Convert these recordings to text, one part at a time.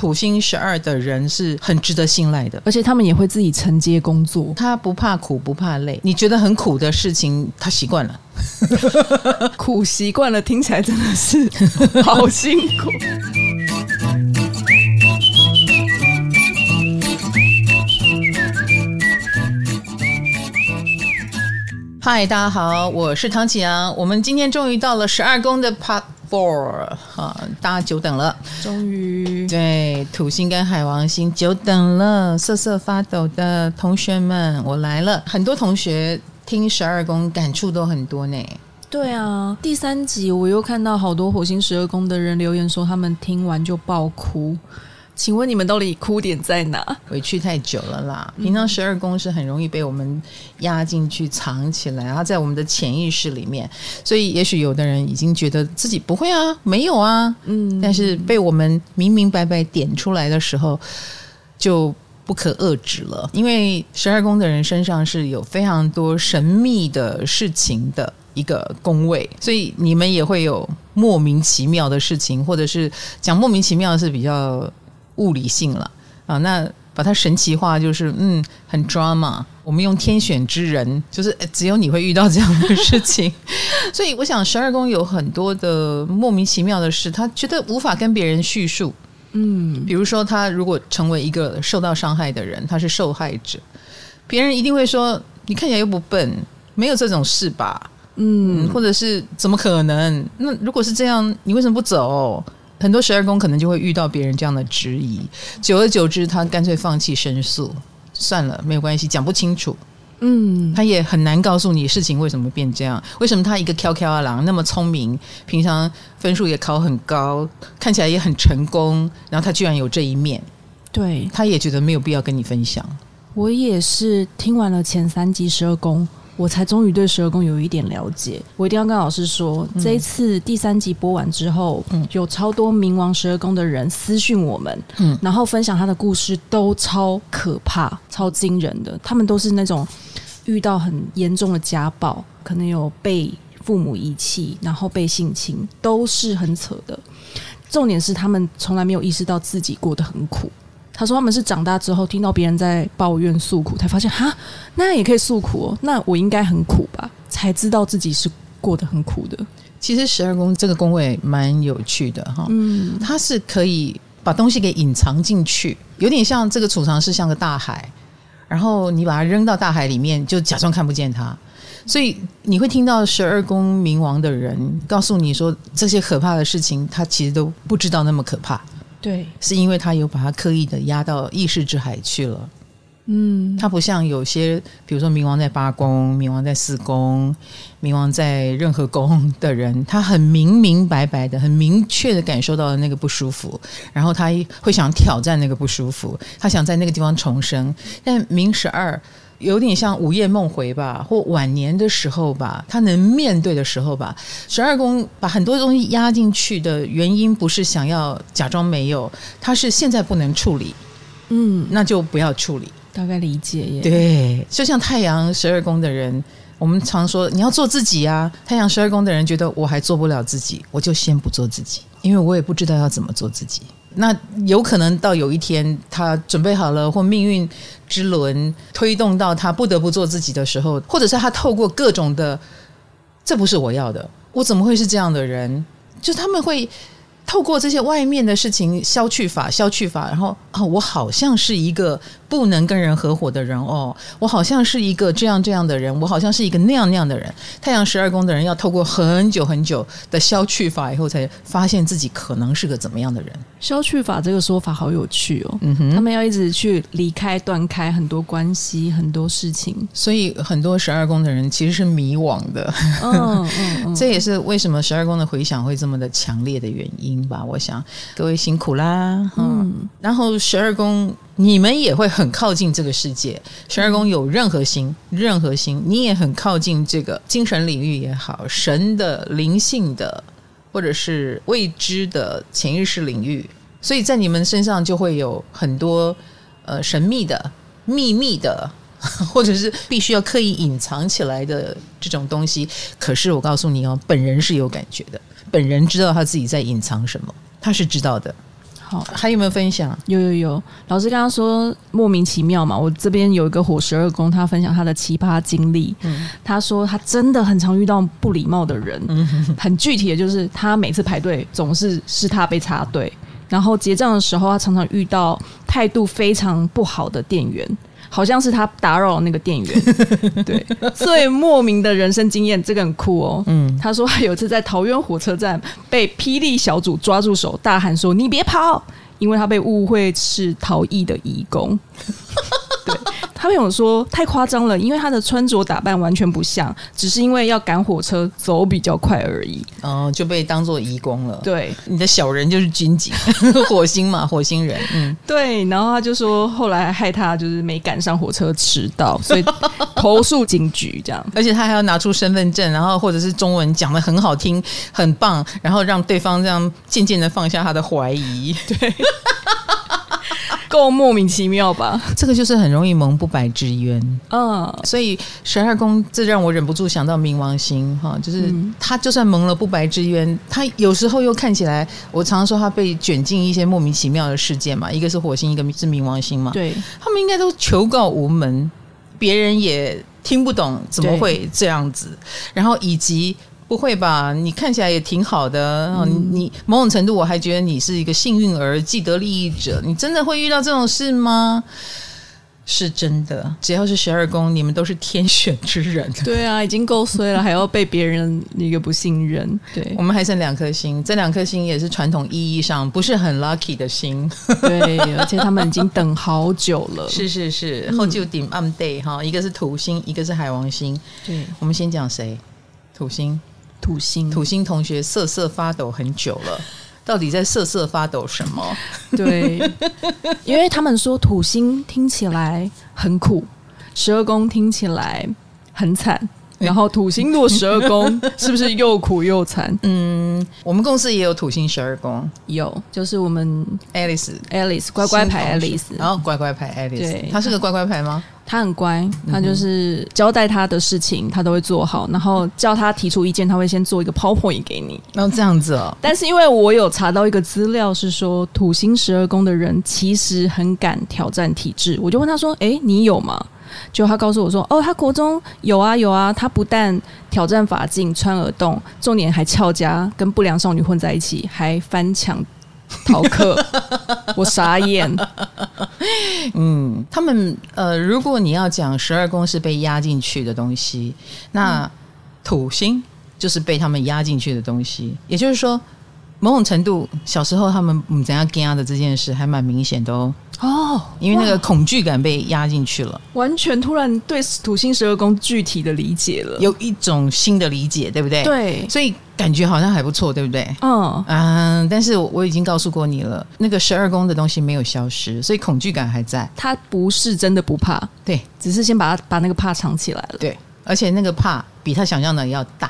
土星十二的人是很值得信赖的，而且他们也会自己承接工作，他不怕苦不怕累。你觉得很苦的事情，他习惯了，苦习惯了，听起来真的是好辛苦。嗨，大家好，我是唐启阳，我们今天终于到了十二宫的 Part。Four 啊，大家久等了，终于对土星跟海王星久等了，瑟瑟发抖的同学们，我来了。很多同学听十二宫感触都很多呢。对啊，第三集我又看到好多火星十二宫的人留言说，他们听完就爆哭。请问你们到底哭点在哪？委屈太久了啦。平常十二宫是很容易被我们压进去藏起来，然后在我们的潜意识里面。所以也许有的人已经觉得自己不会啊，没有啊，嗯。但是被我们明明白白点出来的时候，就不可遏制了。因为十二宫的人身上是有非常多神秘的事情的一个宫位，所以你们也会有莫名其妙的事情，或者是讲莫名其妙的是比较。物理性了啊，那把它神奇化就是嗯，很 drama。我们用天选之人，就是只有你会遇到这样的事情。所以我想，十二宫有很多的莫名其妙的事，他觉得无法跟别人叙述。嗯，比如说他如果成为一个受到伤害的人，他是受害者，别人一定会说：“你看起来又不笨，没有这种事吧？”嗯，或者是怎么可能？那如果是这样，你为什么不走？很多十二宫可能就会遇到别人这样的质疑，久而久之，他干脆放弃申诉，算了，没有关系，讲不清楚。嗯，他也很难告诉你事情为什么变这样，为什么他一个 Q Q 二郎那么聪明，平常分数也考很高，看起来也很成功，然后他居然有这一面，对，他也觉得没有必要跟你分享。我也是听完了前三集十二宫。我才终于对十二宫有一点了解。我一定要跟老师说，嗯、这一次第三集播完之后，嗯、有超多冥王十二宫的人私讯我们，嗯，然后分享他的故事，都超可怕、超惊人的。他们都是那种遇到很严重的家暴，可能有被父母遗弃，然后被性侵，都是很扯的。重点是他们从来没有意识到自己过得很苦。他说他们是长大之后听到别人在抱怨诉苦，才发现哈，那也可以诉苦哦。那我应该很苦吧？才知道自己是过得很苦的。其实十二宫这个宫位蛮有趣的哈，嗯，它是可以把东西给隐藏进去，有点像这个储藏室像个大海，然后你把它扔到大海里面，就假装看不见它。所以你会听到十二宫冥王的人告诉你说，这些可怕的事情，他其实都不知道那么可怕。对，是因为他有把他刻意的压到意识之海去了。嗯，他不像有些，比如说冥王在八宫、冥王在四宫、冥王在任何宫的人，他很明明白白的、很明确的感受到了那个不舒服，然后他会想挑战那个不舒服，他想在那个地方重生。但冥十二。有点像午夜梦回吧，或晚年的时候吧，他能面对的时候吧。十二宫把很多东西压进去的原因，不是想要假装没有，他是现在不能处理，嗯，那就不要处理。大概理解耶。对，就像太阳十二宫的人，我们常说你要做自己啊。太阳十二宫的人觉得我还做不了自己，我就先不做自己，因为我也不知道要怎么做自己。那有可能到有一天他准备好了，或命运之轮推动到他不得不做自己的时候，或者是他透过各种的，这不是我要的，我怎么会是这样的人？就他们会。透过这些外面的事情消去法，消去法，然后啊、我好像是一个不能跟人合伙的人哦，我好像是一个这样这样的人，我好像是一个那样那样的人。太阳十二宫的人要透过很久很久的消去法以后，才发现自己可能是个怎么样的人。消去法这个说法好有趣哦，嗯哼，他们要一直去离开、断开很多关系、很多事情，所以很多十二宫的人其实是迷惘的。嗯嗯，嗯 这也是为什么十二宫的回响会这么的强烈的原因。吧，我想各位辛苦啦。嗯，然后十二宫，你们也会很靠近这个世界。十二宫有任何星，任何星，你也很靠近这个精神领域也好，神的灵性的，或者是未知的潜意识领域。所以在你们身上就会有很多呃神秘的、秘密的，或者是必须要刻意隐藏起来的这种东西。可是我告诉你哦，本人是有感觉的。本人知道他自己在隐藏什么，他是知道的。好，还有没有分享？有有有，老师刚刚说莫名其妙嘛，我这边有一个火十二宫，他分享他的奇葩经历。嗯，他说他真的很常遇到不礼貌的人，很具体的就是他每次排队总是是他被插队，然后结账的时候他常常遇到态度非常不好的店员。好像是他打扰了那个店员，对，最莫名的人生经验，这个很酷哦。嗯，他说他有一次在桃园火车站被霹雳小组抓住手，大喊说：“你别跑！”因为他被误会是逃逸的义工。对。他朋友说太夸张了，因为他的穿着打扮完全不像，只是因为要赶火车走比较快而已。哦，就被当做移工了。对，你的小人就是军警，火星嘛，火星人。嗯，对。然后他就说，后来害他就是没赶上火车，迟到，所以 投诉警局这样。而且他还要拿出身份证，然后或者是中文讲的很好听，很棒，然后让对方这样渐渐的放下他的怀疑。对。够莫名其妙吧？这个就是很容易蒙不白之冤。嗯，所以十二宫这让我忍不住想到冥王星哈，就是他就算蒙了不白之冤，他有时候又看起来，我常常说他被卷进一些莫名其妙的事件嘛，一个是火星，一个是冥王星嘛。对，他们应该都求告无门，别人也听不懂怎么会这样子，然后以及。不会吧？你看起来也挺好的。嗯、你某种程度我还觉得你是一个幸运儿、既得利益者。你真的会遇到这种事吗？是真的。只要是十二宫，你们都是天选之人。对啊，已经够衰了，还要被别人一个不信任。对，我们还剩两颗星，这两颗星也是传统意义上不是很 lucky 的星。对，而且他们已经等好久了。是是是，后就顶 on day 哈，一个是土星，一个是海王星。对，我们先讲谁？土星。土星，土星同学瑟瑟发抖很久了，到底在瑟瑟发抖什么？对，因为他们说土星听起来很苦，十二宫听起来很惨。然后土星落十二宫，是不是又苦又惨？嗯，我们公司也有土星十二宫，有，就是我们 Alice，Alice 乖乖牌 Alice，然后乖乖牌 Alice，对，他是个乖乖牌吗？他很乖，他就是交代他的事情，他都会做好，然后叫他提出意见，他会先做一个 PowerPoint 给你。然后这样子哦。但是因为我有查到一个资料，是说土星十二宫的人其实很敢挑战体制，我就问他说：“哎，你有吗？”就他告诉我说：“哦，他国中有啊有啊，他不但挑战法镜、穿耳洞，重点还翘家，跟不良少女混在一起，还翻墙逃课。”我傻眼。嗯，他们呃，如果你要讲十二宫是被压进去的东西，那土星就是被他们压进去的东西。也就是说，某种程度，小时候他们嗯怎样压的这件事还蛮明显的哦。哦，因为那个恐惧感被压进去了，完全突然对土星十二宫具体的理解了，有一种新的理解，对不对？对，所以感觉好像还不错，对不对？嗯嗯，但是我已经告诉过你了，那个十二宫的东西没有消失，所以恐惧感还在。他不是真的不怕，对，只是先把他把那个怕藏起来了。对，而且那个怕比他想象的要大，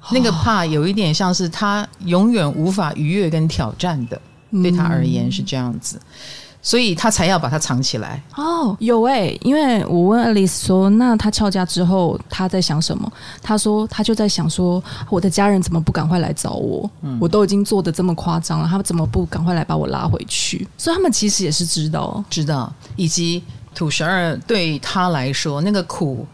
哦、那个怕有一点像是他永远无法逾越跟挑战的，嗯、对他而言是这样子。所以他才要把它藏起来哦，有哎、欸，因为我问 Alice 说，那他翘家之后他在想什么？他说他就在想说，我的家人怎么不赶快来找我？嗯、我都已经做的这么夸张了，他们怎么不赶快来把我拉回去？所以他们其实也是知道，知道，以及土十二对他来说那个苦。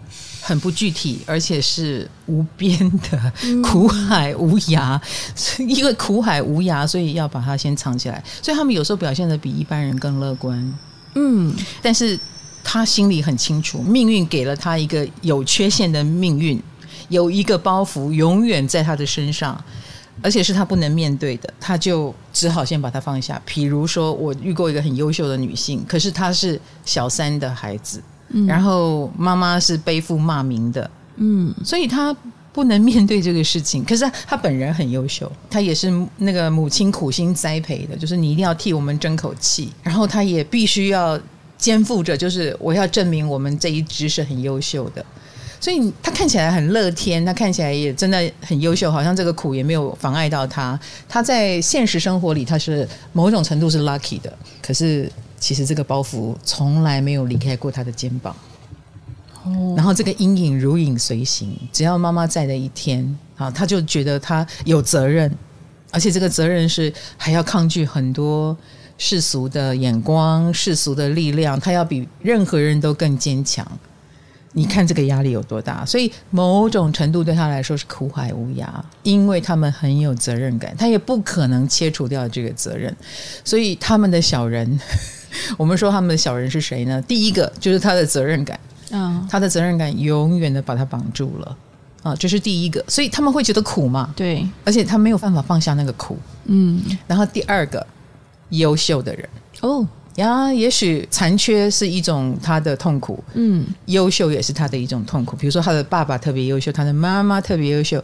很不具体，而且是无边的苦海无涯，嗯、因为苦海无涯，所以要把它先藏起来。所以他们有时候表现的比一般人更乐观。嗯，但是他心里很清楚，命运给了他一个有缺陷的命运，有一个包袱永远在他的身上，而且是他不能面对的，他就只好先把它放下。比如说，我遇过一个很优秀的女性，可是她是小三的孩子。然后妈妈是背负骂名的，嗯，所以他不能面对这个事情。可是他本人很优秀，他也是那个母亲苦心栽培的，就是你一定要替我们争口气。然后他也必须要肩负着，就是我要证明我们这一支是很优秀的。所以他看起来很乐天，他看起来也真的很优秀，好像这个苦也没有妨碍到他。他在现实生活里，他是某种程度是 lucky 的，可是。其实这个包袱从来没有离开过他的肩膀，哦，然后这个阴影如影随形。只要妈妈在的一天，啊，他就觉得他有责任，而且这个责任是还要抗拒很多世俗的眼光、世俗的力量，他要比任何人都更坚强。你看这个压力有多大？所以某种程度对他来说是苦海无涯，因为他们很有责任感，他也不可能切除掉这个责任。所以他们的小人，我们说他们的小人是谁呢？第一个就是他的责任感，嗯，他的责任感永远的把他绑住了啊，这是第一个。所以他们会觉得苦嘛？对，而且他没有办法放下那个苦，嗯。然后第二个，优秀的人哦。呀，也许残缺是一种他的痛苦，嗯，优秀也是他的一种痛苦。比如说，他的爸爸特别优秀，他的妈妈特别优秀，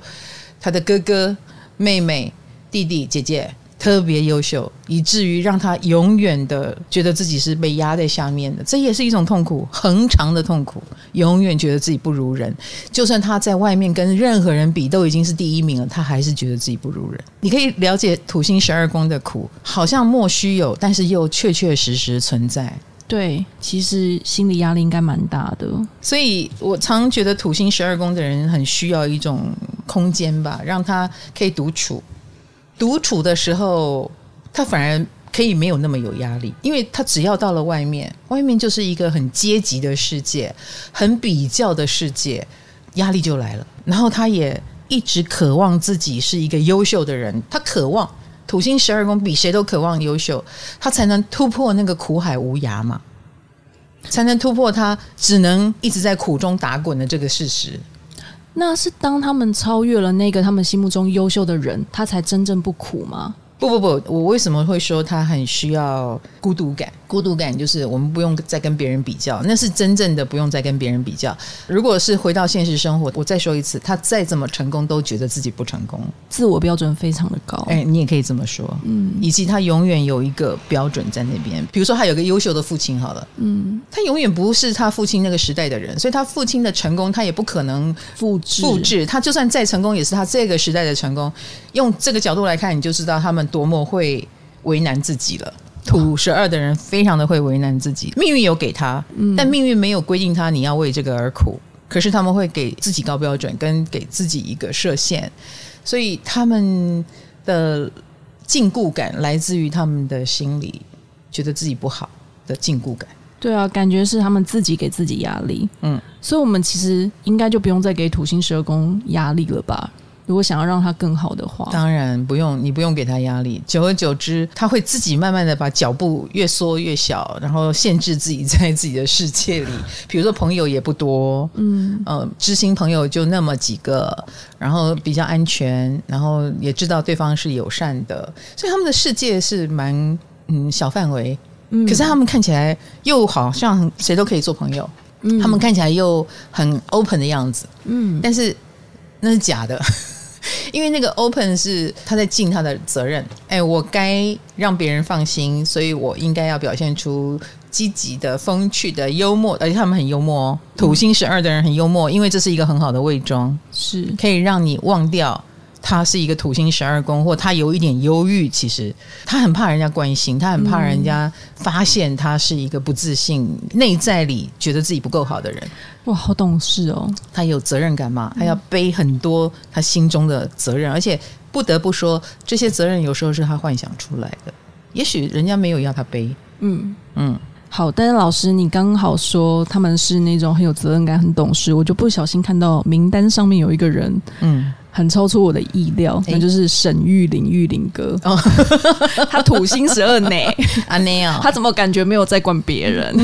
他的哥哥、妹妹、弟弟、姐姐。特别优秀，以至于让他永远的觉得自己是被压在下面的，这也是一种痛苦，恒长的痛苦。永远觉得自己不如人，就算他在外面跟任何人比都已经是第一名了，他还是觉得自己不如人。你可以了解土星十二宫的苦，好像莫须有，但是又确确实实存在。对，其实心理压力应该蛮大的。所以我常觉得土星十二宫的人很需要一种空间吧，让他可以独处。独处的时候，他反而可以没有那么有压力，因为他只要到了外面，外面就是一个很阶级的世界，很比较的世界，压力就来了。然后他也一直渴望自己是一个优秀的人，他渴望土星十二宫比谁都渴望优秀，他才能突破那个苦海无涯嘛，才能突破他只能一直在苦中打滚的这个事实。那是当他们超越了那个他们心目中优秀的人，他才真正不苦吗？不不不，我为什么会说他很需要孤独感？孤独感就是我们不用再跟别人比较，那是真正的不用再跟别人比较。如果是回到现实生活，我再说一次，他再怎么成功，都觉得自己不成功，自我标准非常的高。哎，你也可以这么说，嗯，以及他永远有一个标准在那边。比如说，他有个优秀的父亲，好了，嗯，他永远不是他父亲那个时代的人，所以他父亲的成功，他也不可能复制复制。他就算再成功，也是他这个时代的成功。用这个角度来看，你就知道他们。多么会为难自己了！土十二的人非常的会为难自己，命运有给他，但命运没有规定他你要为这个而苦。可是他们会给自己高标准，跟给自己一个设限，所以他们的禁锢感来自于他们的心里觉得自己不好的禁锢感。对啊，感觉是他们自己给自己压力。嗯，所以我们其实应该就不用再给土星十二宫压力了吧？如果想要让他更好的话，当然不用，你不用给他压力。久而久之，他会自己慢慢的把脚步越缩越小，然后限制自己在自己的世界里。比如说朋友也不多，嗯呃，知心朋友就那么几个，然后比较安全，然后也知道对方是友善的，所以他们的世界是蛮嗯小范围。嗯，可是他们看起来又好像谁都可以做朋友，嗯，他们看起来又很 open 的样子，嗯，但是那是假的。因为那个 open 是他在尽他的责任，哎，我该让别人放心，所以我应该要表现出积极的、风趣的、幽默，而且他们很幽默哦。土星十二的人很幽默，因为这是一个很好的伪装，是可以让你忘掉。他是一个土星十二宫，或他有一点忧郁。其实他很怕人家关心，他很怕人家发现他是一个不自信、内在里觉得自己不够好的人。哇，好懂事哦！他有责任感嘛？他要背很多他心中的责任，而且不得不说，这些责任有时候是他幻想出来的。也许人家没有要他背。嗯嗯，好。但是老师，你刚好说他们是那种很有责任感、很懂事，我就不小心看到名单上面有一个人，嗯。很超出我的意料，那就是沈玉琳玉琳哥。哦、他土星十二呢？啊，那样，他怎么感觉没有在管别人？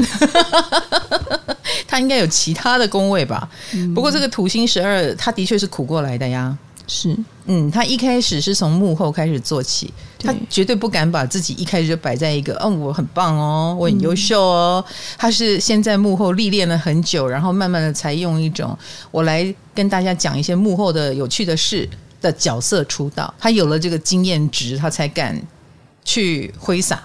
他应该有其他的宫位吧？嗯、不过这个土星十二，他的确是苦过来的呀。是，嗯，他一开始是从幕后开始做起，他绝对不敢把自己一开始就摆在一个，嗯，我很棒哦，我很优秀哦。嗯、他是先在幕后历练了很久，然后慢慢的才用一种我来跟大家讲一些幕后的有趣的事的角色出道。他有了这个经验值，他才敢去挥洒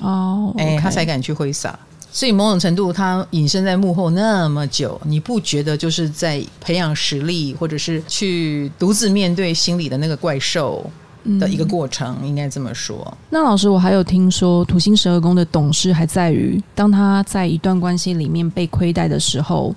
哦，哎、他才敢去挥洒。所以某种程度，他隐身在幕后那么久，你不觉得就是在培养实力，或者是去独自面对心里的那个怪兽的一个过程？嗯、应该这么说。那老师，我还有听说，土星十二宫的懂事还在于，当他在一段关系里面被亏待的时候，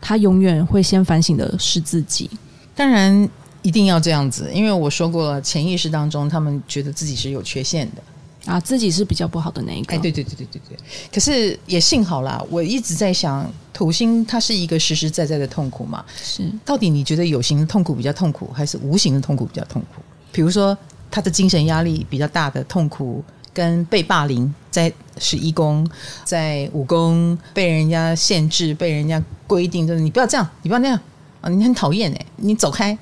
他永远会先反省的是自己。当然，一定要这样子，因为我说过了，潜意识当中，他们觉得自己是有缺陷的。啊，自己是比较不好的那一个。哎，对对对对对对。可是也幸好啦，我一直在想，土星它是一个实实在在的痛苦嘛。是，到底你觉得有形的痛苦比较痛苦，还是无形的痛苦比较痛苦？比如说，他的精神压力比较大的痛苦，跟被霸凌，在十一宫，在五宫被人家限制、被人家规定，就是你不要这样，你不要那样啊，你很讨厌哎，你走开。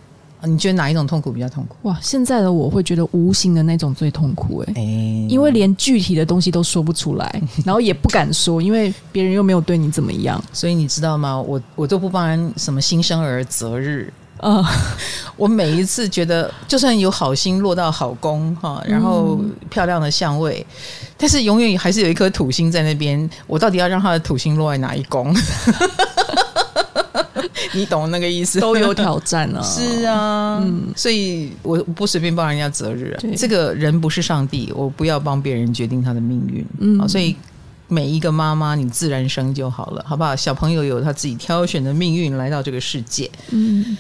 你觉得哪一种痛苦比较痛苦？哇，现在的我会觉得无形的那种最痛苦哎，欸、因为连具体的东西都说不出来，然后也不敢说，因为别人又没有对你怎么样，所以你知道吗？我我都不帮人什么新生儿择日啊，我每一次觉得就算有好心落到好宫哈，然后漂亮的相位，嗯、但是永远还是有一颗土星在那边，我到底要让他的土星落在哪一宫？你懂那个意思，都有挑战啊。是啊，嗯，所以我不随便帮人家择日啊。这个人不是上帝，我不要帮别人决定他的命运。嗯，所以每一个妈妈，你自然生就好了，好不好？小朋友有他自己挑选的命运来到这个世界。嗯，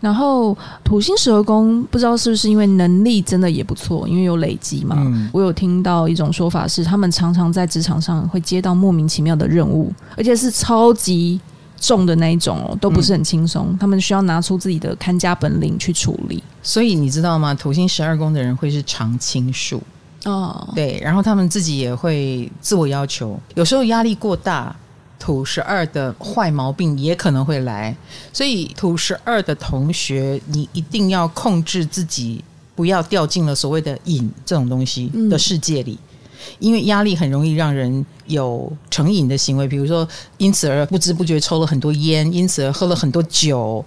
然后土星十二宫，不知道是不是因为能力真的也不错，因为有累积嘛。嗯，我有听到一种说法是，他们常常在职场上会接到莫名其妙的任务，而且是超级。重的那一种哦，都不是很轻松，嗯、他们需要拿出自己的看家本领去处理。所以你知道吗？土星十二宫的人会是常青树哦，对，然后他们自己也会自我要求，有时候压力过大，土十二的坏毛病也可能会来。所以土十二的同学，你一定要控制自己，不要掉进了所谓的瘾这种东西的世界里。嗯因为压力很容易让人有成瘾的行为，比如说因此而不知不觉抽了很多烟，因此而喝了很多酒，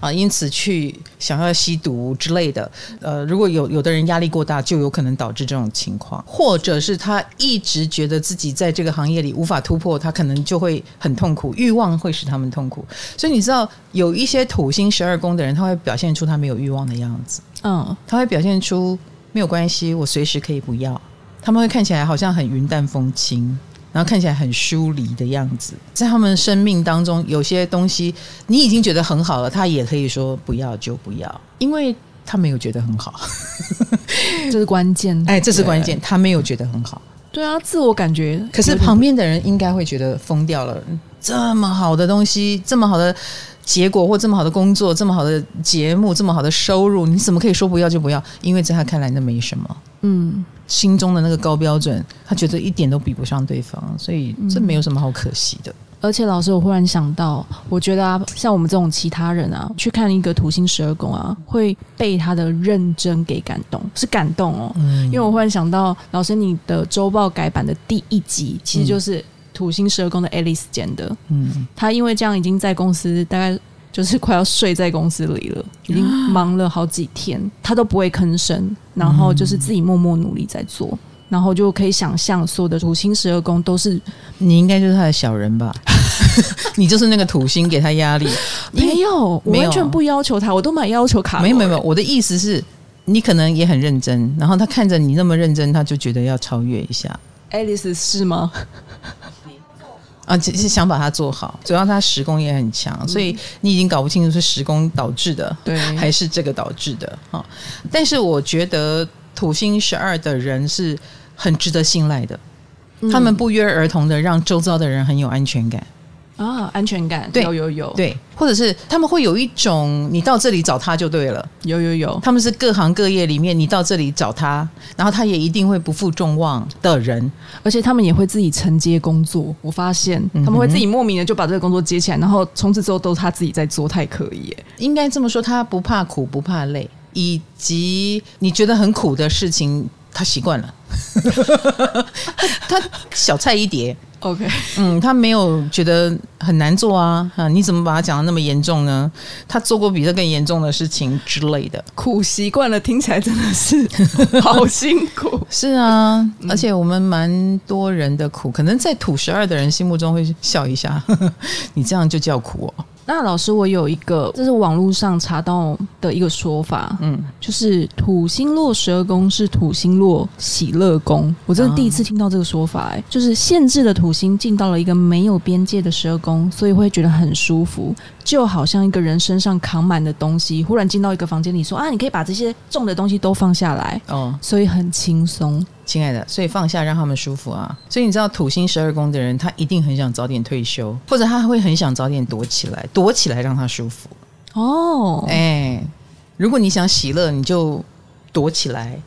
啊，因此去想要吸毒之类的。呃，如果有有的人压力过大，就有可能导致这种情况，或者是他一直觉得自己在这个行业里无法突破，他可能就会很痛苦，欲望会使他们痛苦。所以你知道，有一些土星十二宫的人，他会表现出他没有欲望的样子，嗯，他会表现出没有关系，我随时可以不要。他们会看起来好像很云淡风轻，然后看起来很疏离的样子。在他们生命当中，有些东西你已经觉得很好了，他也可以说不要就不要，因为他没有觉得很好，这是关键。哎，这是关键，他没有觉得很好。对啊，自我感觉。可是旁边的人应该会觉得疯掉了，这么好的东西，这么好的结果，或这么好的工作，这么好的节目，这么好的收入，你怎么可以说不要就不要？因为在他看来，那没什么。嗯。心中的那个高标准，他觉得一点都比不上对方，所以这没有什么好可惜的。嗯、而且，老师，我忽然想到，我觉得啊，像我们这种其他人啊，去看一个土星十二宫啊，会被他的认真给感动，是感动哦。嗯、因为我忽然想到，老师，你的周报改版的第一集，其实就是土星十二宫的 Alice 剪的。嗯，他因为这样已经在公司大概。就是快要睡在公司里了，已经 忙了好几天，他都不会吭声，然后就是自己默默努力在做，然后就可以想象所有的土星十二宫都是你，应该就是他的小人吧？你就是那个土星给他压力？没有，我完全不要求他，我都买要求卡。没有没有，我的意思是，你可能也很认真，然后他看着你那么认真，他就觉得要超越一下。Alice 是吗？啊，只是想把它做好，主要它时工也很强，嗯、所以你已经搞不清楚是时工导致的，对，还是这个导致的哈？但是我觉得土星十二的人是很值得信赖的，嗯、他们不约而同的让周遭的人很有安全感。啊，安全感，对，有有有，对，或者是他们会有一种，你到这里找他就对了，有有有，他们是各行各业里面，你到这里找他，然后他也一定会不负众望的人，而且他们也会自己承接工作。我发现他们会自己莫名的就把这个工作接起来，然后从此之后都是他自己在做，太可以耶。应该这么说，他不怕苦，不怕累，以及你觉得很苦的事情，他习惯了，他小菜一碟。OK，嗯，他没有觉得很难做啊，啊，你怎么把他讲的那么严重呢？他做过比这更严重的事情之类的，苦习惯了，听起来真的是好辛苦。是啊，嗯、而且我们蛮多人的苦，可能在土十二的人心目中会笑一下，呵呵，你这样就叫苦哦。那老师，我有一个，这是网络上查到的一个说法，嗯，就是土星落十二宫是土星落喜乐宫，我真的第一次听到这个说法，哎，就是限制的土星进到了一个没有边界的十二宫，所以会觉得很舒服，就好像一个人身上扛满的东西，忽然进到一个房间里说啊，你可以把这些重的东西都放下来，哦，所以很轻松。亲爱的，所以放下让他们舒服啊。所以你知道土星十二宫的人，他一定很想早点退休，或者他会很想早点躲起来，躲起来让他舒服。哦，哎，如果你想喜乐，你就躲起来，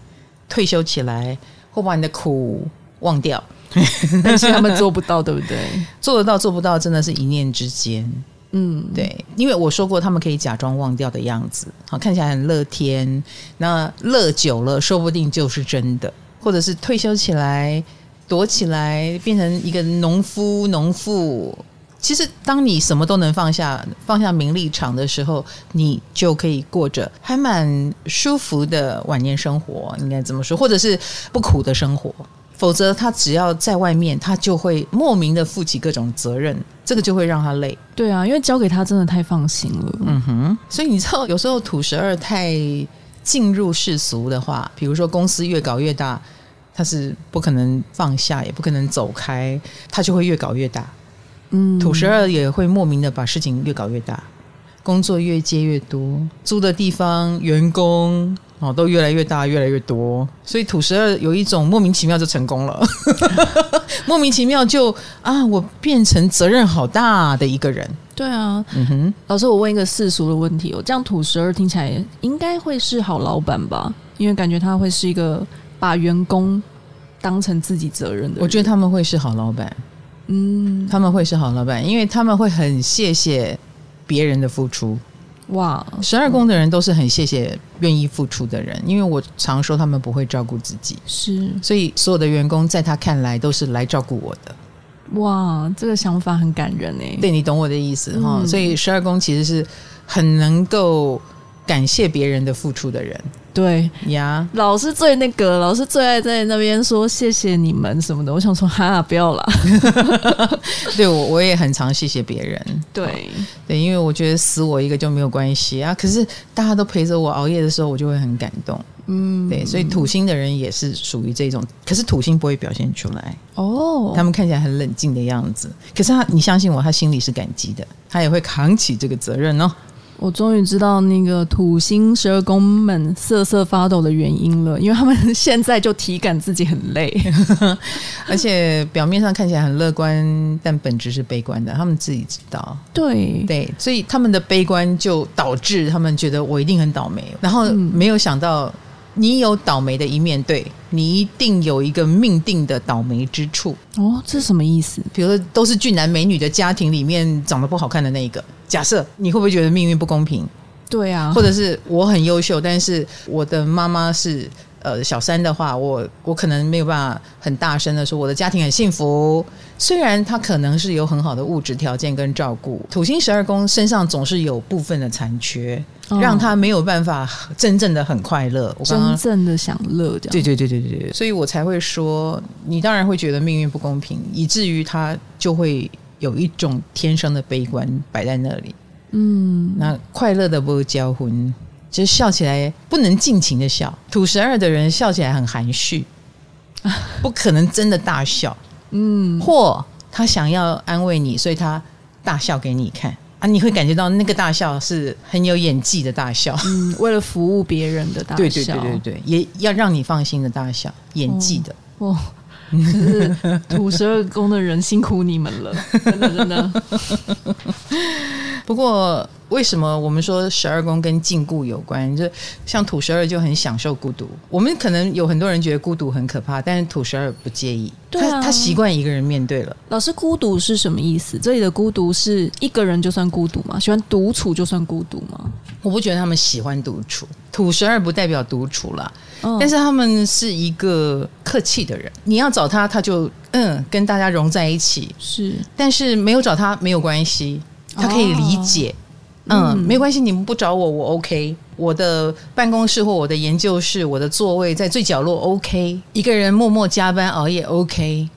退休起来，或把你的苦忘掉。但是他们做不到，对不对？做得到做不到，真的是一念之间。嗯，对，因为我说过，他们可以假装忘掉的样子，好，看起来很乐天。那乐久了，说不定就是真的。或者是退休起来，躲起来，变成一个农夫、农妇。其实，当你什么都能放下，放下名利场的时候，你就可以过着还蛮舒服的晚年生活。应该这么说，或者是不苦的生活。否则，他只要在外面，他就会莫名的负起各种责任，这个就会让他累。对啊，因为交给他真的太放心了。嗯哼，所以你知道，有时候土十二太进入世俗的话，比如说公司越搞越大，他是不可能放下，也不可能走开，他就会越搞越大。嗯，土十二也会莫名的把事情越搞越大，工作越接越多，租的地方、员工。哦，都越来越大，越来越多，所以土十二有一种莫名其妙就成功了，莫名其妙就啊，我变成责任好大的一个人。对啊，嗯哼，老师，我问一个世俗的问题，我这样土十二听起来应该会是好老板吧？因为感觉他会是一个把员工当成自己责任的人。我觉得他们会是好老板，嗯，他们会是好老板，因为他们会很谢谢别人的付出。哇，十二宫的人都是很谢谢愿意付出的人，因为我常说他们不会照顾自己，是，所以所有的员工在他看来都是来照顾我的。哇，这个想法很感人诶。对，你懂我的意思哈，嗯，所以十二宫其实是很能够感谢别人的付出的人。对呀，老师最那个，老师最爱在那边说谢谢你们什么的。我想说哈，不要啦。对我我也很常谢谢别人。对对，因为我觉得死我一个就没有关系啊。可是大家都陪着我熬夜的时候，我就会很感动。嗯，对，所以土星的人也是属于这种，可是土星不会表现出来哦。他们看起来很冷静的样子，可是他，你相信我，他心里是感激的，他也会扛起这个责任哦。我终于知道那个土星十二宫们瑟瑟发抖的原因了，因为他们现在就体感自己很累，而且表面上看起来很乐观，但本质是悲观的，他们自己知道。对。对，所以他们的悲观就导致他们觉得我一定很倒霉，然后没有想到你有倒霉的一面，对，你一定有一个命定的倒霉之处。哦，这是什么意思？比如说都是俊男美女的家庭里面，长得不好看的那一个。假设你会不会觉得命运不公平？对啊，或者是我很优秀，但是我的妈妈是呃小三的话，我我可能没有办法很大声的说我的家庭很幸福。虽然他可能是有很好的物质条件跟照顾，土星十二宫身上总是有部分的残缺，哦、让他没有办法真正的很快乐。我刚刚真正的享乐，这样对对对对对，所以我才会说，你当然会觉得命运不公平，以至于他就会。有一种天生的悲观摆在那里，嗯，那快乐的不交婚，就是笑起来不能尽情的笑。土十二的人笑起来很含蓄，不可能真的大笑，嗯，或他想要安慰你，所以他大笑给你看啊，你会感觉到那个大笑是很有演技的大笑，嗯，为了服务别人的大笑，对对对对对，也要让你放心的大笑，演技的，哦。哦就是土十二宫的人辛苦你们了，真的真的。不过为什么我们说十二宫跟禁锢有关？就像土十二就很享受孤独。我们可能有很多人觉得孤独很可怕，但是土十二不介意。对啊，他他习惯一个人面对了。老师，孤独是什么意思？这里的孤独是一个人就算孤独吗？喜欢独处就算孤独吗？我不觉得他们喜欢独处。土十二不代表独处了。但是他们是一个客气的人，你要找他，他就嗯跟大家融在一起。是，但是没有找他没有关系，他可以理解。哦、嗯，没关系，你们不找我，我 OK。我的办公室或我的研究室，我的座位在最角落，OK。一个人默默加班熬夜，OK，OK。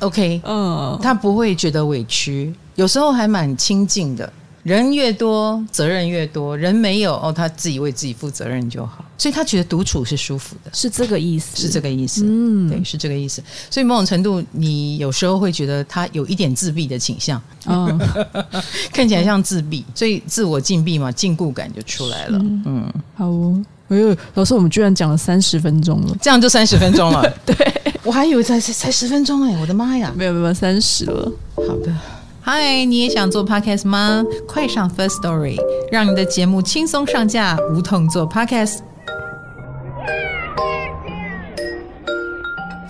OK, 嗯，他不会觉得委屈，有时候还蛮亲近的。人越多，责任越多；人没有哦，他自己为自己负责任就好。所以他觉得独处是舒服的，是这个意思，是这个意思。嗯，对，是这个意思。所以某种程度，你有时候会觉得他有一点自闭的倾向，哦、看起来像自闭，所以自我禁闭嘛，禁锢感就出来了。嗯，好哦。哎呦，老师，我们居然讲了三十分钟了，这样就三十分钟了。对，我还以为才才才十分钟哎，我的妈呀！没有没有，三十了。好的，嗨，你也想做 podcast 吗？快上 First Story，让你的节目轻松上架，无痛做 podcast。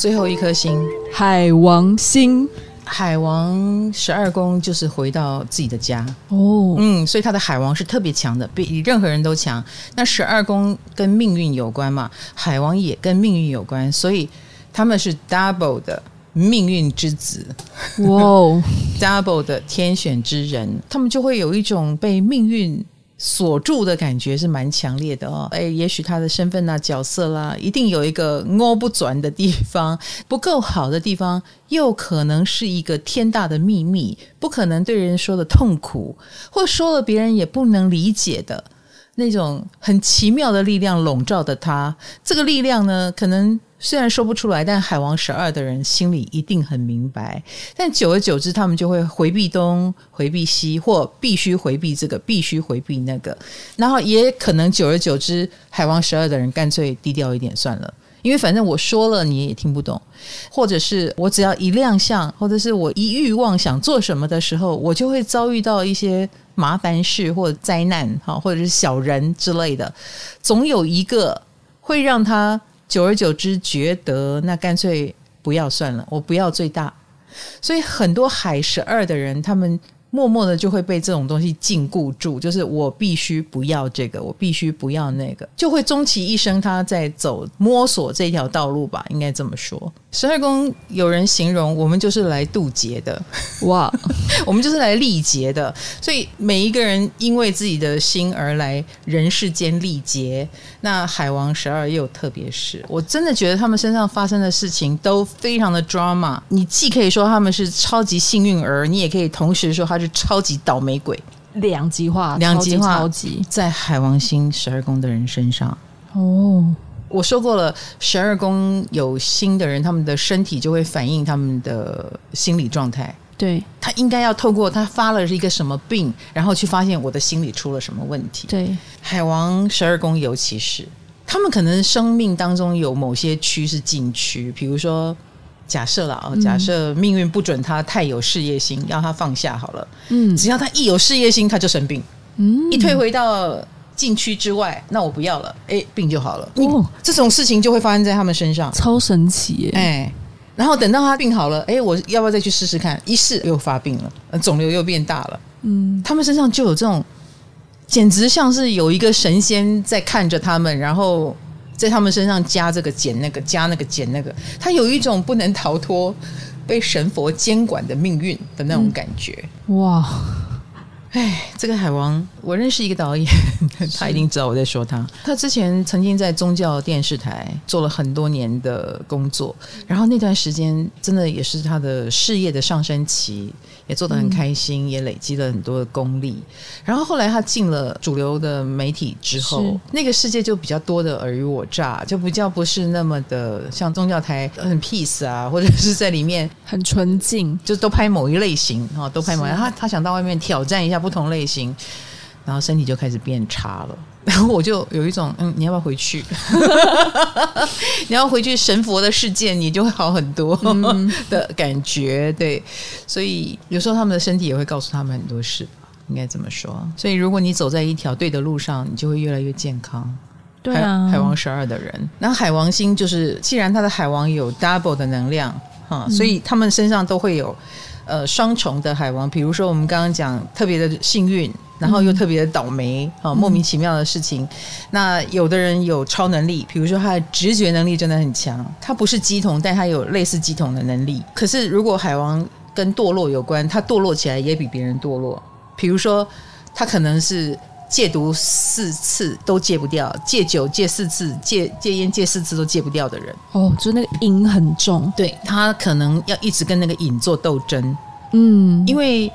最后一颗星，海王星。海王十二宫就是回到自己的家哦，嗯，所以他的海王是特别强的，比任何人都强。那十二宫跟命运有关嘛，海王也跟命运有关，所以他们是 double 的命运之子，哇哦，double 的天选之人，他们就会有一种被命运。锁住的感觉是蛮强烈的哦，哎，也许他的身份呐、角色啦，一定有一个摸不转的地方，不够好的地方，又可能是一个天大的秘密，不可能对人说的痛苦，或说了别人也不能理解的。那种很奇妙的力量笼罩的他。这个力量呢，可能。虽然说不出来，但海王十二的人心里一定很明白。但久而久之，他们就会回避东、回避西，或必须回避这个，必须回避那个。然后也可能久而久之，海王十二的人干脆低调一点算了，因为反正我说了你也听不懂。或者是我只要一亮相，或者是我一欲望想做什么的时候，我就会遭遇到一些麻烦事或者灾难，哈，或者是小人之类的，总有一个会让他。久而久之，觉得那干脆不要算了，我不要最大。所以很多海十二的人，他们。默默的就会被这种东西禁锢住，就是我必须不要这个，我必须不要那个，就会终其一生他在走摸索这条道路吧，应该这么说。十二宫有人形容我们就是来渡劫的，哇，我们就是来历劫的，所以每一个人因为自己的心而来人世间历劫。那海王十二又特别是，我真的觉得他们身上发生的事情都非常的 drama。你既可以说他们是超级幸运儿，你也可以同时说他。是超级倒霉鬼，两极化，两极化，超级在海王星十二宫的人身上。哦，我说过了，十二宫有心的人，他们的身体就会反映他们的心理状态。对，他应该要透过他发了一个什么病，然后去发现我的心理出了什么问题。对，海王十二宫尤其是，他们可能生命当中有某些区是禁区，比如说。假设了啊，假设命运不准他太有事业心，要他放下好了。嗯，只要他一有事业心，他就生病。嗯，一退回到禁区之外，那我不要了，哎，病就好了。哦，这种事情就会发生在他们身上，超神奇耶！哎，然后等到他病好了，哎，我要不要再去试试看？一试又发病了，肿瘤又变大了。嗯，他们身上就有这种，简直像是有一个神仙在看着他们，然后。在他们身上加这个减那个，加那个减那个，他有一种不能逃脱被神佛监管的命运的那种感觉。嗯、哇！哎，这个海王，我认识一个导演，他一定知道我在说他。他之前曾经在宗教电视台做了很多年的工作，然后那段时间真的也是他的事业的上升期，也做得很开心，嗯、也累积了很多的功力。然后后来他进了主流的媒体之后，那个世界就比较多的尔虞我诈，就比较不是那么的像宗教台很 peace 啊，或者是在里面很纯净，就都拍某一类型啊，都拍某一类。他他想到外面挑战一下。不同类型，然后身体就开始变差了。然 后我就有一种，嗯，你要不要回去？你要回去神佛的世界，你就会好很多 的感觉。对，所以有时候他们的身体也会告诉他们很多事，应该怎么说。所以如果你走在一条对的路上，你就会越来越健康。对啊，海王十二的人，然后海王星就是，既然他的海王有 double 的能量，哈，所以他们身上都会有。呃，双重的海王，比如说我们刚刚讲特别的幸运，然后又特别的倒霉啊、嗯，莫名其妙的事情。那有的人有超能力，比如说他的直觉能力真的很强，他不是鸡童，但他有类似鸡童的能力。可是如果海王跟堕落有关，他堕落起来也比别人堕落。比如说他可能是。戒毒四次都戒不掉，戒酒戒四次，戒戒烟戒四次都戒不掉的人，哦，就那个瘾很重，对，他可能要一直跟那个瘾做斗争，嗯，因为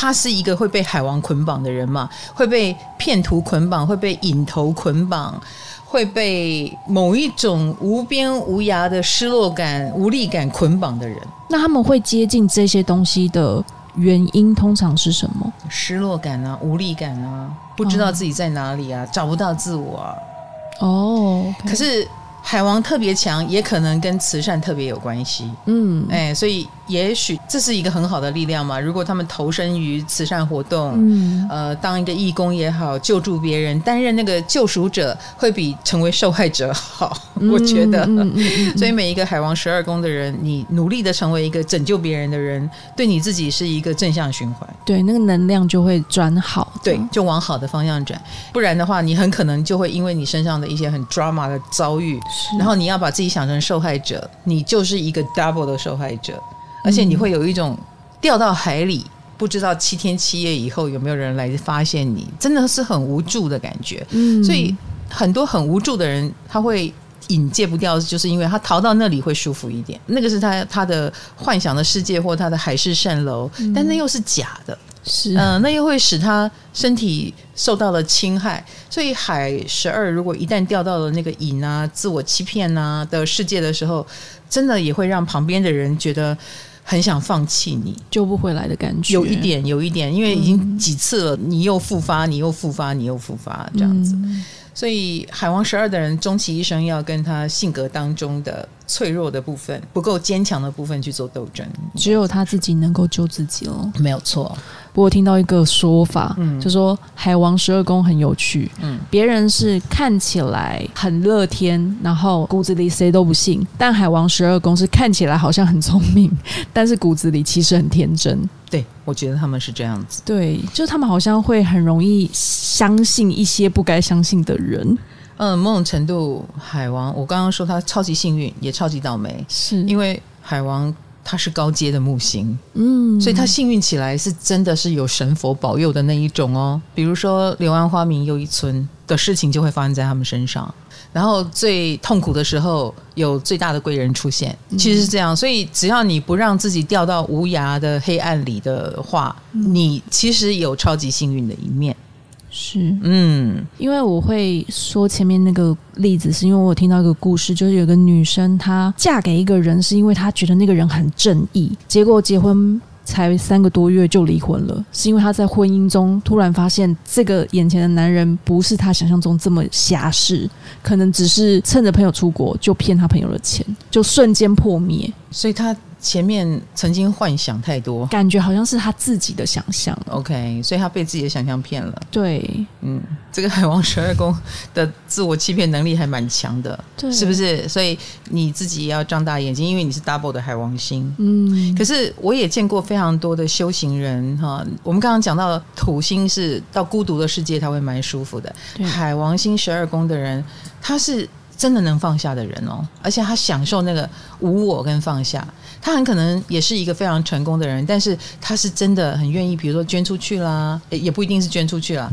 他是一个会被海王捆绑的人嘛，会被骗徒捆绑，会被引头捆绑，会被某一种无边无涯的失落感、无力感捆绑的人，那他们会接近这些东西的。原因通常是什么？失落感啊，无力感啊，不知道自己在哪里啊，哦、找不到自我啊。哦，okay、可是海王特别强，也可能跟慈善特别有关系。嗯，哎，所以。也许这是一个很好的力量嘛。如果他们投身于慈善活动，嗯，呃，当一个义工也好，救助别人，担任那个救赎者，会比成为受害者好。嗯、我觉得，嗯嗯嗯、所以每一个海王十二宫的人，你努力的成为一个拯救别人的人，对你自己是一个正向循环。对，那个能量就会转好，对，就往好的方向转。不然的话，你很可能就会因为你身上的一些很 drama 的遭遇，然后你要把自己想成受害者，你就是一个 double 的受害者。而且你会有一种掉到海里，不知道七天七夜以后有没有人来发现你，真的是很无助的感觉。嗯，所以很多很无助的人，他会引戒不掉，就是因为他逃到那里会舒服一点。那个是他他的幻想的世界或他的海市蜃楼，但那又是假的。是，嗯、呃，那又会使他身体受到了侵害。所以海十二如果一旦掉到了那个瘾啊、自我欺骗啊的世界的时候，真的也会让旁边的人觉得。很想放弃你，救不回来的感觉，有一点，有一点，因为已经几次了，你又复发，你又复发，你又复发，这样子。嗯、所以海王十二的人，终其一生要跟他性格当中的脆弱的部分、不够坚强的部分去做斗争。只有他自己能够救自己了，没有错。我听到一个说法，嗯，就说海王十二宫很有趣，嗯，别人是看起来很乐天，然后骨子里谁都不信；但海王十二宫是看起来好像很聪明，但是骨子里其实很天真。对，我觉得他们是这样子。对，就他们好像会很容易相信一些不该相信的人。嗯，某种程度，海王，我刚刚说他超级幸运，也超级倒霉，是因为海王。他是高阶的木星，嗯，所以他幸运起来是真的是有神佛保佑的那一种哦。比如说柳暗花明又一村的事情就会发生在他们身上，然后最痛苦的时候有最大的贵人出现，其实是这样。所以只要你不让自己掉到无涯的黑暗里的话，你其实有超级幸运的一面。是，嗯，因为我会说前面那个例子，是因为我有听到一个故事，就是有个女生她嫁给一个人，是因为她觉得那个人很正义，结果结婚才三个多月就离婚了，是因为她在婚姻中突然发现这个眼前的男人不是她想象中这么侠士，可能只是趁着朋友出国就骗她朋友的钱，就瞬间破灭，所以她。前面曾经幻想太多，感觉好像是他自己的想象。OK，所以他被自己的想象骗了。对，嗯，这个海王十二宫的自我欺骗能力还蛮强的，对是不是？所以你自己也要张大眼睛，因为你是 Double 的海王星。嗯，可是我也见过非常多的修行人哈。我们刚刚讲到土星是到孤独的世界，他会蛮舒服的。对海王星十二宫的人，他是真的能放下的人哦，而且他享受那个无我跟放下。他很可能也是一个非常成功的人，但是他是真的很愿意，比如说捐出去啦，也不一定是捐出去啦，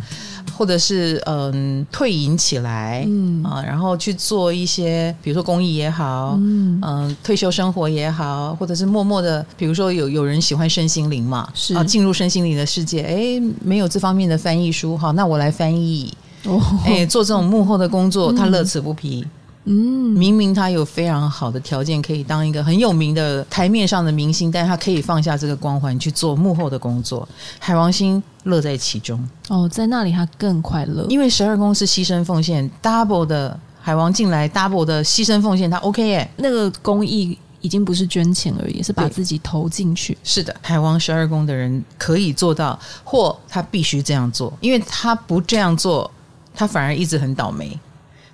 或者是嗯退隐起来，嗯。啊，然后去做一些，比如说公益也好，嗯。嗯，退休生活也好，或者是默默的，比如说有有人喜欢身心灵嘛，是。啊，进入身心灵的世界，哎，没有这方面的翻译书，好，那我来翻译，哦，哎，做这种幕后的工作，他乐此不疲。嗯，明明他有非常好的条件，可以当一个很有名的台面上的明星，但是他可以放下这个光环去做幕后的工作。海王星乐在其中哦，在那里他更快乐，因为十二宫是牺牲奉献，double 的海王进来，double 的牺牲奉献，他 OK 耶。那个公益已经不是捐钱而已，是把自己投进去。是的，海王十二宫的人可以做到，或他必须这样做，因为他不这样做，他反而一直很倒霉。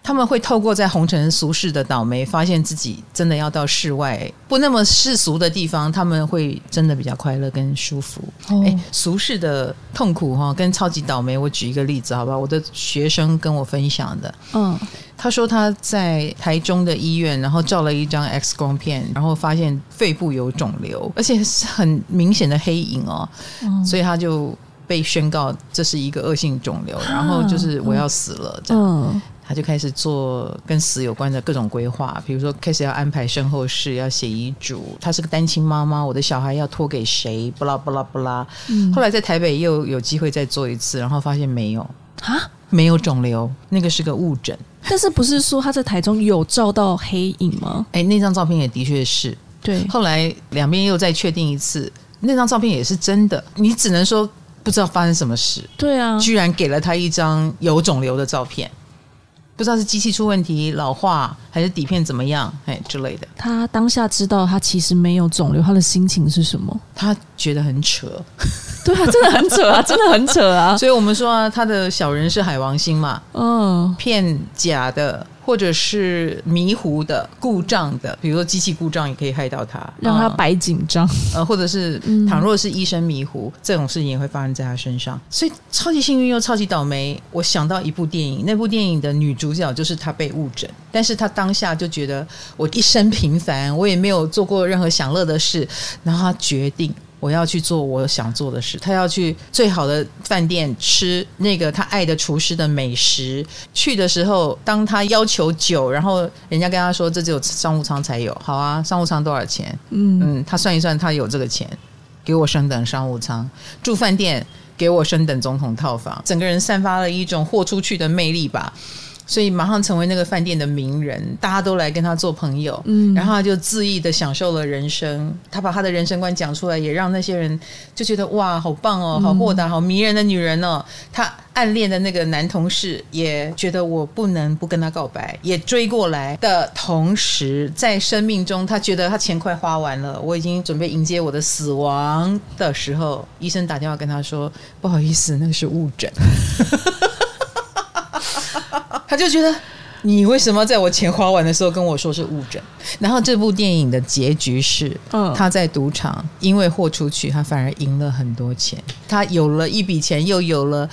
他们会透过在红尘俗世的倒霉，发现自己真的要到世外不那么世俗的地方，他们会真的比较快乐跟舒服。哦、诶，俗世的痛苦哈，跟超级倒霉，我举一个例子好不好？我的学生跟我分享的，嗯，他说他在台中的医院，然后照了一张 X 光片，然后发现肺部有肿瘤，而且是很明显的黑影哦，嗯、所以他就被宣告这是一个恶性肿瘤，然后就是我要死了这样。嗯他就开始做跟死有关的各种规划，比如说开始要安排身后事，要写遗嘱。她是个单亲妈妈，我的小孩要托给谁？不啦不啦不啦。嗯、后来在台北又有机会再做一次，然后发现没有啊，没有肿瘤，那个是个误诊。但是不是说他在台中有照到黑影吗？哎，那张照片也的确是。对，后来两边又再确定一次，那张照片也是真的。你只能说不知道发生什么事。对啊，居然给了他一张有肿瘤的照片。不知道是机器出问题、老化，还是底片怎么样，哎之类的。他当下知道他其实没有肿瘤，他的心情是什么？他觉得很扯。对啊，真的很扯啊，真的很扯啊。所以我们说啊，他的小人是海王星嘛，嗯，骗假的。或者是迷糊的、故障的，比如说机器故障也可以害到他，让他白紧张。呃，或者是倘若是医生迷糊，嗯、这种事情也会发生在他身上。所以超级幸运又超级倒霉。我想到一部电影，那部电影的女主角就是她被误诊，但是她当下就觉得我一生平凡，我也没有做过任何享乐的事，然后她决定。我要去做我想做的事。他要去最好的饭店吃那个他爱的厨师的美食。去的时候，当他要求酒，然后人家跟他说这只有商务舱才有。好啊，商务舱多少钱？嗯嗯，他算一算，他有这个钱，给我升等商务舱。住饭店，给我升等总统套房。整个人散发了一种豁出去的魅力吧。所以马上成为那个饭店的名人，大家都来跟他做朋友，嗯，然后他就恣意的享受了人生。他把他的人生观讲出来，也让那些人就觉得哇，好棒哦，好豁达，好迷人的女人哦。他暗恋的那个男同事也觉得我不能不跟他告白，也追过来的同时，在生命中他觉得他钱快花完了，我已经准备迎接我的死亡的时候，医生打电话跟他说：“不好意思，那个是误诊。” 他就觉得，你为什么在我钱花完的时候跟我说是误诊？然后这部电影的结局是，嗯他在赌场因为豁出去，他反而赢了很多钱。他有了一笔钱，又有了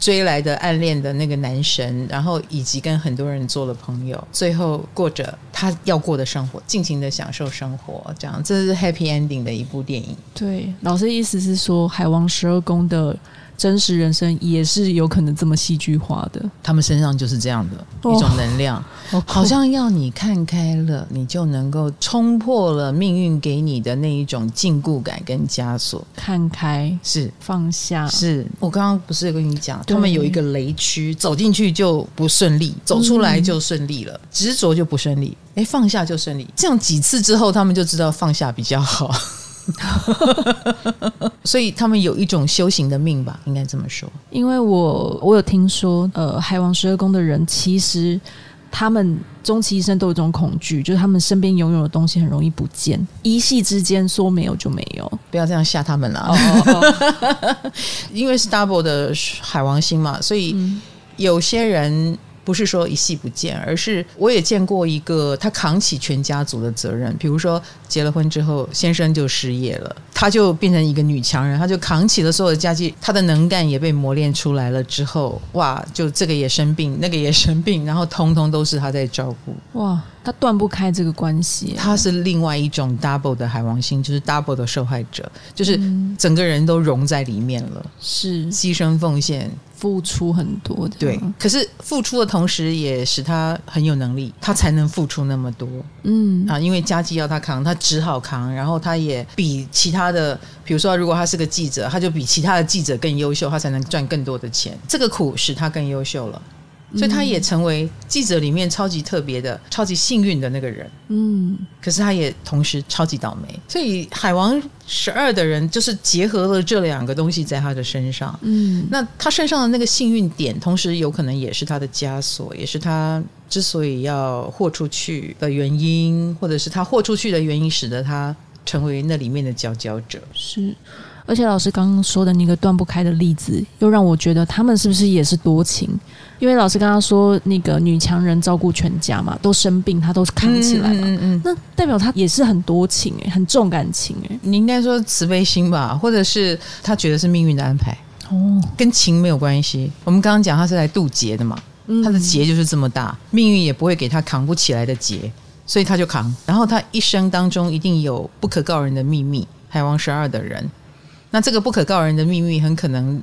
追来的暗恋的那个男神，然后以及跟很多人做了朋友，最后过着他要过的生活，尽情的享受生活。这样，这是 happy ending 的一部电影。对，老师意思是说，海王十二宫的。真实人生也是有可能这么戏剧化的，他们身上就是这样的一种能量，哦、好像要你看开了，你就能够冲破了命运给你的那一种禁锢感跟枷锁。看开是。放下，是。我刚刚不是有跟你讲，他们有一个雷区，走进去就不顺利，走出来就顺利了，嗯、执着就不顺利，哎，放下就顺利。这样几次之后，他们就知道放下比较好。所以他们有一种修行的命吧，应该这么说。因为我我有听说，呃，海王十二宫的人其实他们终其一生都有一种恐惧，就是他们身边拥有的东西很容易不见，一夕之间说没有就没有。不要这样吓他们了，哦哦哦 因为是 double 的海王星嘛，所以有些人。不是说一夕不见，而是我也见过一个，他扛起全家族的责任。比如说结了婚之后，先生就失业了，他就变成一个女强人，他就扛起了所有的家计，他的能干也被磨练出来了。之后，哇，就这个也生病，那个也生病，然后通通都是他在照顾。哇，他断不开这个关系。他是另外一种 double 的海王星，就是 double 的受害者，就是整个人都融在里面了，是牺牲奉献。付出很多的，对，可是付出的同时，也使他很有能力，他才能付出那么多。嗯啊，因为家计要他扛，他只好扛。然后他也比其他的，比如说，如果他是个记者，他就比其他的记者更优秀，他才能赚更多的钱。这个苦使他更优秀了。所以他也成为记者里面超级特别的、超级幸运的那个人。嗯，可是他也同时超级倒霉。所以海王十二的人就是结合了这两个东西在他的身上。嗯，那他身上的那个幸运点，同时有可能也是他的枷锁，也是他之所以要豁出去的原因，或者是他豁出去的原因，使得他成为那里面的佼佼者。是。而且老师刚刚说的那个断不开的例子，又让我觉得他们是不是也是多情？因为老师刚刚说那个女强人照顾全家嘛，都生病，她都是扛起来嘛。嗯嗯，嗯，那代表她也是很多情诶，很重感情诶。你应该说慈悲心吧，或者是她觉得是命运的安排哦，跟情没有关系。我们刚刚讲她是来渡劫的嘛，她的劫就是这么大，命运也不会给她扛不起来的劫，所以她就扛。然后她一生当中一定有不可告人的秘密，海王十二的人。那这个不可告人的秘密，很可能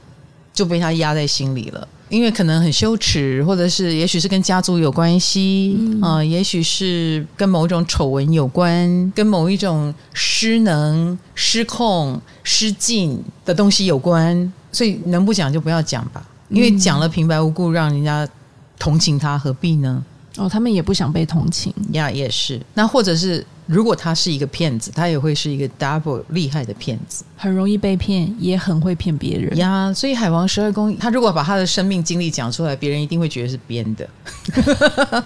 就被他压在心里了，因为可能很羞耻，或者是也许是跟家族有关系啊、嗯。呃，也许是跟某种丑闻有关，跟某一种失能、失控、失禁的东西有关，所以能不讲就不要讲吧，因为讲了平白无故让人家同情他，何必呢？哦，他们也不想被同情。呀，也是。那或者是如果他是一个骗子，他也会是一个 double 厉害的骗子，很容易被骗，也很会骗别人呀。所以海王十二宫，他如果把他的生命经历讲出来，别人一定会觉得是编的，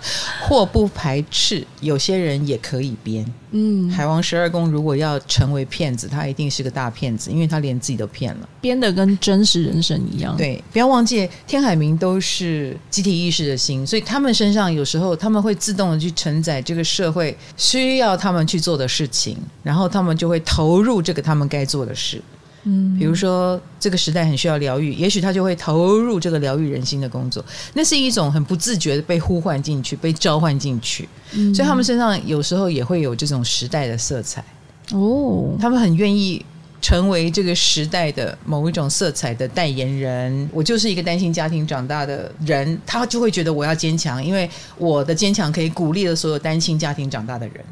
或不排斥有些人也可以编。嗯，海王十二宫如果要成为骗子，他一定是个大骗子，因为他连自己都骗了，编的跟真实人生一样。对，不要忘记天海明都是集体意识的心，所以他们身上有时候他们会自动的去承载这个社会需要他们去做的事情，然后他们就会投入这个他们该做的事。嗯，比如说这个时代很需要疗愈，也许他就会投入这个疗愈人心的工作。那是一种很不自觉的被呼唤进去、被召唤进去。嗯，所以他们身上有时候也会有这种时代的色彩。哦，他们很愿意成为这个时代的某一种色彩的代言人。我就是一个单亲家庭长大的人，他就会觉得我要坚强，因为我的坚强可以鼓励了所有单亲家庭长大的人。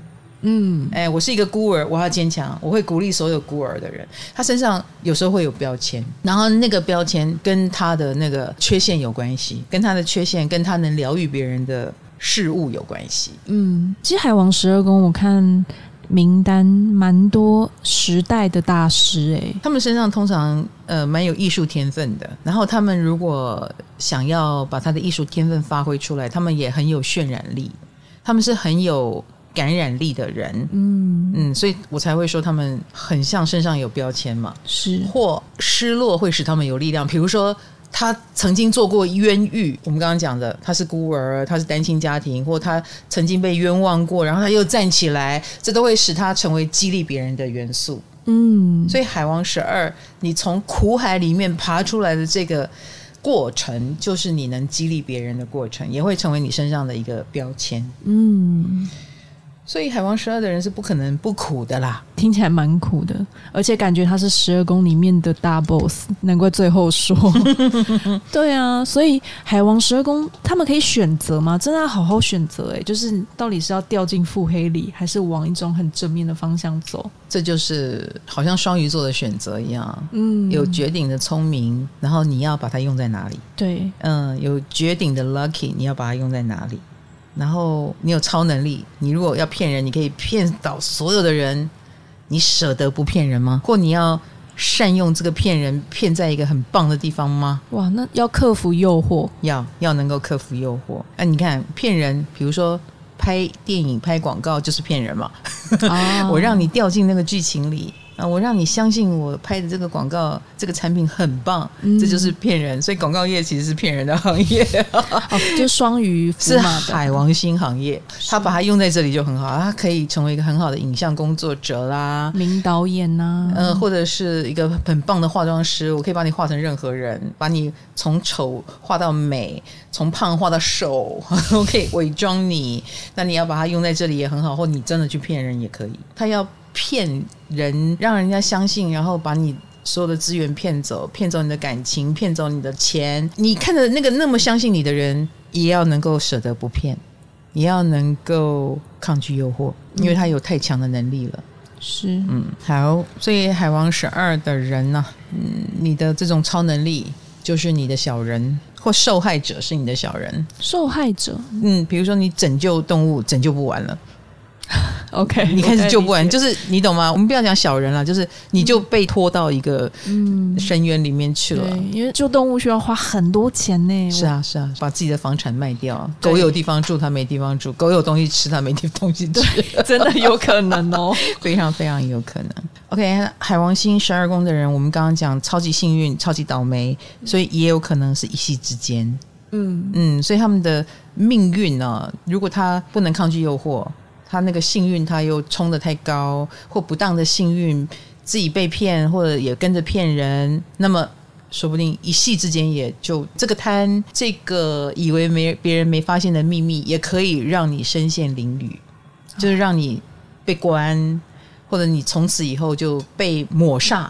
嗯，哎，我是一个孤儿，我要坚强，我会鼓励所有孤儿的人。他身上有时候会有标签，然后那个标签跟他的那个缺陷有关系，跟他的缺陷跟他能疗愈别人的事物有关系。嗯，其实海王十二宫，我看名单蛮多时代的大师，哎，他们身上通常呃蛮有艺术天分的。然后他们如果想要把他的艺术天分发挥出来，他们也很有渲染力，他们是很有。感染力的人，嗯嗯，所以我才会说他们很像身上有标签嘛，是或失落会使他们有力量。比如说，他曾经做过冤狱，我们刚刚讲的，他是孤儿，他是单亲家庭，或他曾经被冤枉过，然后他又站起来，这都会使他成为激励别人的元素。嗯，所以海王十二，你从苦海里面爬出来的这个过程，就是你能激励别人的过程，也会成为你身上的一个标签。嗯。所以海王十二的人是不可能不苦的啦，听起来蛮苦的，而且感觉他是十二宫里面的大 boss，难怪最后说。对啊，所以海王十二宫他们可以选择吗？真的要好好选择哎，就是到底是要掉进腹黑里，还是往一种很正面的方向走？这就是好像双鱼座的选择一样，嗯，有绝顶的聪明，然后你要把它用在哪里？对，嗯，有绝顶的 lucky，你要把它用在哪里？然后你有超能力，你如果要骗人，你可以骗倒所有的人，你舍得不骗人吗？或你要善用这个骗人，骗在一个很棒的地方吗？哇，那要克服诱惑，要要能够克服诱惑。哎、啊，你看骗人，比如说拍电影、拍广告就是骗人嘛，哦、我让你掉进那个剧情里。啊！我让你相信我拍的这个广告，这个产品很棒，嗯、这就是骗人。所以广告业其实是骗人的行业，哦、就双鱼 是海王星行业，他把它用在这里就很好，他可以成为一个很好的影像工作者啦，名导演呐、啊，呃，或者是一个很棒的化妆师，我可以把你画成任何人，把你从丑画到美，从胖画到瘦，我可以伪装你。那你要把它用在这里也很好，或你真的去骗人也可以。他要。骗人，让人家相信，然后把你所有的资源骗走，骗走你的感情，骗走你的钱。你看着那个那么相信你的人，也要能够舍得不骗，也要能够抗拒诱惑，因为他有太强的能力了。是，嗯，好。所以海王十二的人呢、啊，嗯，你的这种超能力就是你的小人，或受害者是你的小人。受害者，嗯，比如说你拯救动物，拯救不完了。OK，你开始救不完，就是你懂吗？我们不要讲小人了，就是你就被拖到一个嗯深渊里面去了。嗯、因为救动物需要花很多钱呢。是啊，是啊，把自己的房产卖掉，狗有地方住，它没地方住；狗有东西吃，它没地东西吃。真的有可能哦，非常非常有可能。OK，海王星十二宫的人，我们刚刚讲超级幸运、超级倒霉，所以也有可能是一夕之间。嗯嗯，所以他们的命运呢、啊，如果他不能抗拒诱惑。他那个幸运，他又冲得太高，或不当的幸运，自己被骗，或者也跟着骗人，那么说不定一夕之间也就这个贪，这个以为没别人没发现的秘密，也可以让你身陷囹圄，就是让你被关，或者你从此以后就被抹煞。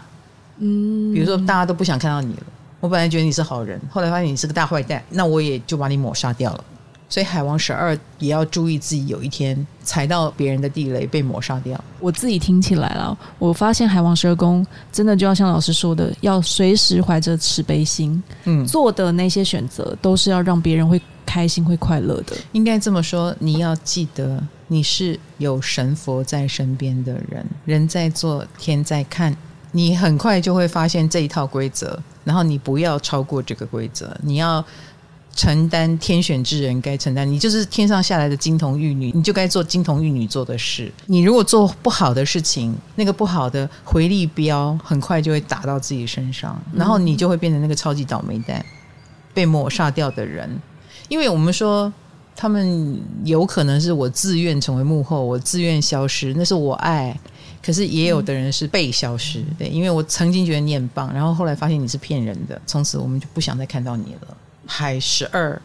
嗯，比如说大家都不想看到你了，我本来觉得你是好人，后来发现你是个大坏蛋，那我也就把你抹杀掉了。所以海王十二也要注意自己有一天踩到别人的地雷被抹杀掉。我自己听起来了，我发现海王十二宫真的就要像老师说的，要随时怀着慈悲心，嗯，做的那些选择都是要让别人会开心、会快乐的。应该这么说，你要记得你是有神佛在身边的人，人在做，天在看，你很快就会发现这一套规则，然后你不要超过这个规则，你要承担天选之人该承担，你就是天上下来的金童玉女，你就该做金童玉女做的事。你如果做不好的事情，那个不好的回力镖很快就会打到自己身上，然后你就会变成那个超级倒霉蛋，被抹杀掉的人。因为我们说。他们有可能是我自愿成为幕后，我自愿消失，那是我爱。可是也有的人是被消失，对，因为我曾经觉得你很棒，然后后来发现你是骗人的，从此我们就不想再看到你了。海十二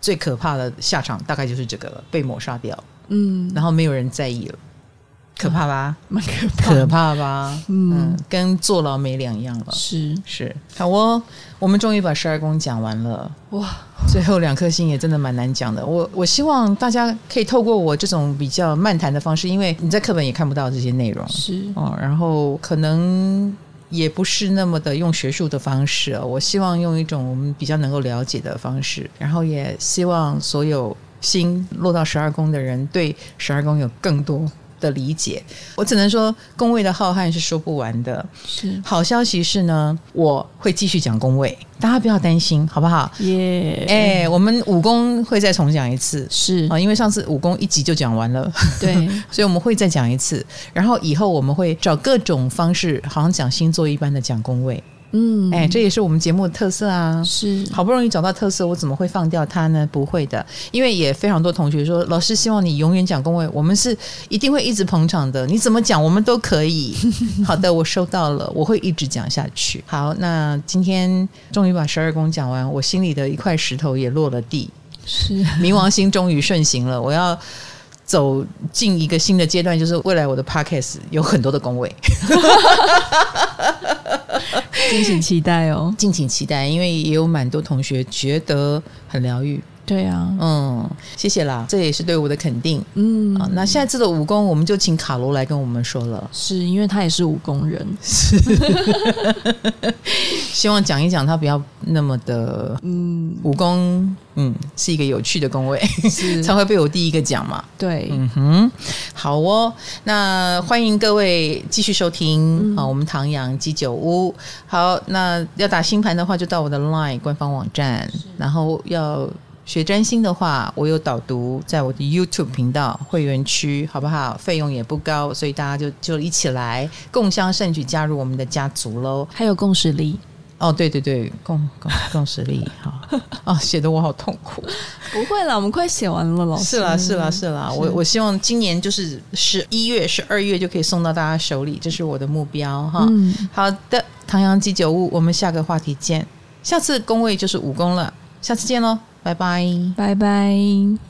最可怕的下场大概就是这个了，被抹杀掉，嗯，然后没有人在意了。可怕吧？蛮可怕，可怕吧？嗯，跟坐牢没两样了。是是，好哦，我们终于把十二宫讲完了。哇，最后两颗星也真的蛮难讲的。我我希望大家可以透过我这种比较漫谈的方式，因为你在课本也看不到这些内容。是哦，然后可能也不是那么的用学术的方式。我希望用一种我们比较能够了解的方式，然后也希望所有心落到十二宫的人对十二宫有更多的理解，我只能说宫位的浩瀚是说不完的。是好消息是呢，我会继续讲宫位，大家不要担心，好不好？耶！哎，我们武功会再重讲一次，是啊，因为上次武功一集就讲完了，对，所以我们会再讲一次。然后以后我们会找各种方式，好像讲星座一般的讲宫位。嗯，哎，这也是我们节目的特色啊！是好不容易找到特色，我怎么会放掉它呢？不会的，因为也非常多同学说，老师希望你永远讲工位，我们是一定会一直捧场的。你怎么讲，我们都可以。好的，我收到了，我会一直讲下去。好，那今天终于把十二宫讲完，我心里的一块石头也落了地。是冥王星终于顺行了，我要走进一个新的阶段，就是未来我的 podcast 有很多的工位。敬请期待哦，敬请期待，因为也有蛮多同学觉得很疗愈。对啊，嗯，谢谢啦，这也是对我的肯定。嗯，啊，那下一次的武功，我们就请卡罗来跟我们说了，是因为他也是武功人，是，希望讲一讲他不要那么的，嗯，武功，嗯，是一个有趣的工位，是 才会被我第一个讲嘛。对，嗯哼，好哦，那欢迎各位继续收听啊，嗯，我们唐阳鸡酒屋。好，那要打星盘的话，就到我的 LINE 官方网站，然后要。学占星的话，我有导读在我的 YouTube 频道会员区，好不好？费用也不高，所以大家就就一起来共襄盛举，加入我们的家族喽。还有共识力哦，对对对，共共共识力，好哦，写的我好痛苦。不会啦，我们快写完了，老师。是啦是啦是啦，是我我希望今年就是十一月、十二月就可以送到大家手里，这是我的目标哈。嗯，好的，唐阳鸡酒屋，我们下个话题见。下次工位就是武功了，下次见喽。拜拜，拜拜。